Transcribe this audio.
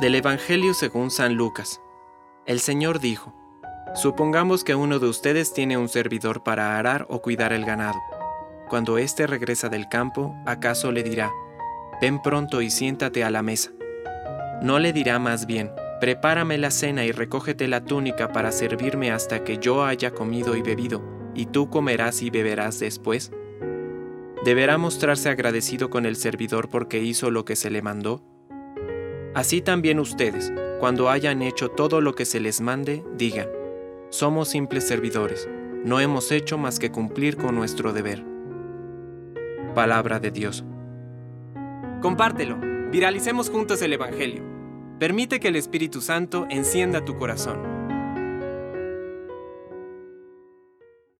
Del Evangelio según San Lucas. El Señor dijo, Supongamos que uno de ustedes tiene un servidor para arar o cuidar el ganado. Cuando éste regresa del campo, ¿acaso le dirá, Ven pronto y siéntate a la mesa? No le dirá más bien, Prepárame la cena y recógete la túnica para servirme hasta que yo haya comido y bebido, y tú comerás y beberás después. ¿Deberá mostrarse agradecido con el servidor porque hizo lo que se le mandó? Así también ustedes, cuando hayan hecho todo lo que se les mande, digan, somos simples servidores, no hemos hecho más que cumplir con nuestro deber. Palabra de Dios. Compártelo, viralicemos juntos el Evangelio. Permite que el Espíritu Santo encienda tu corazón.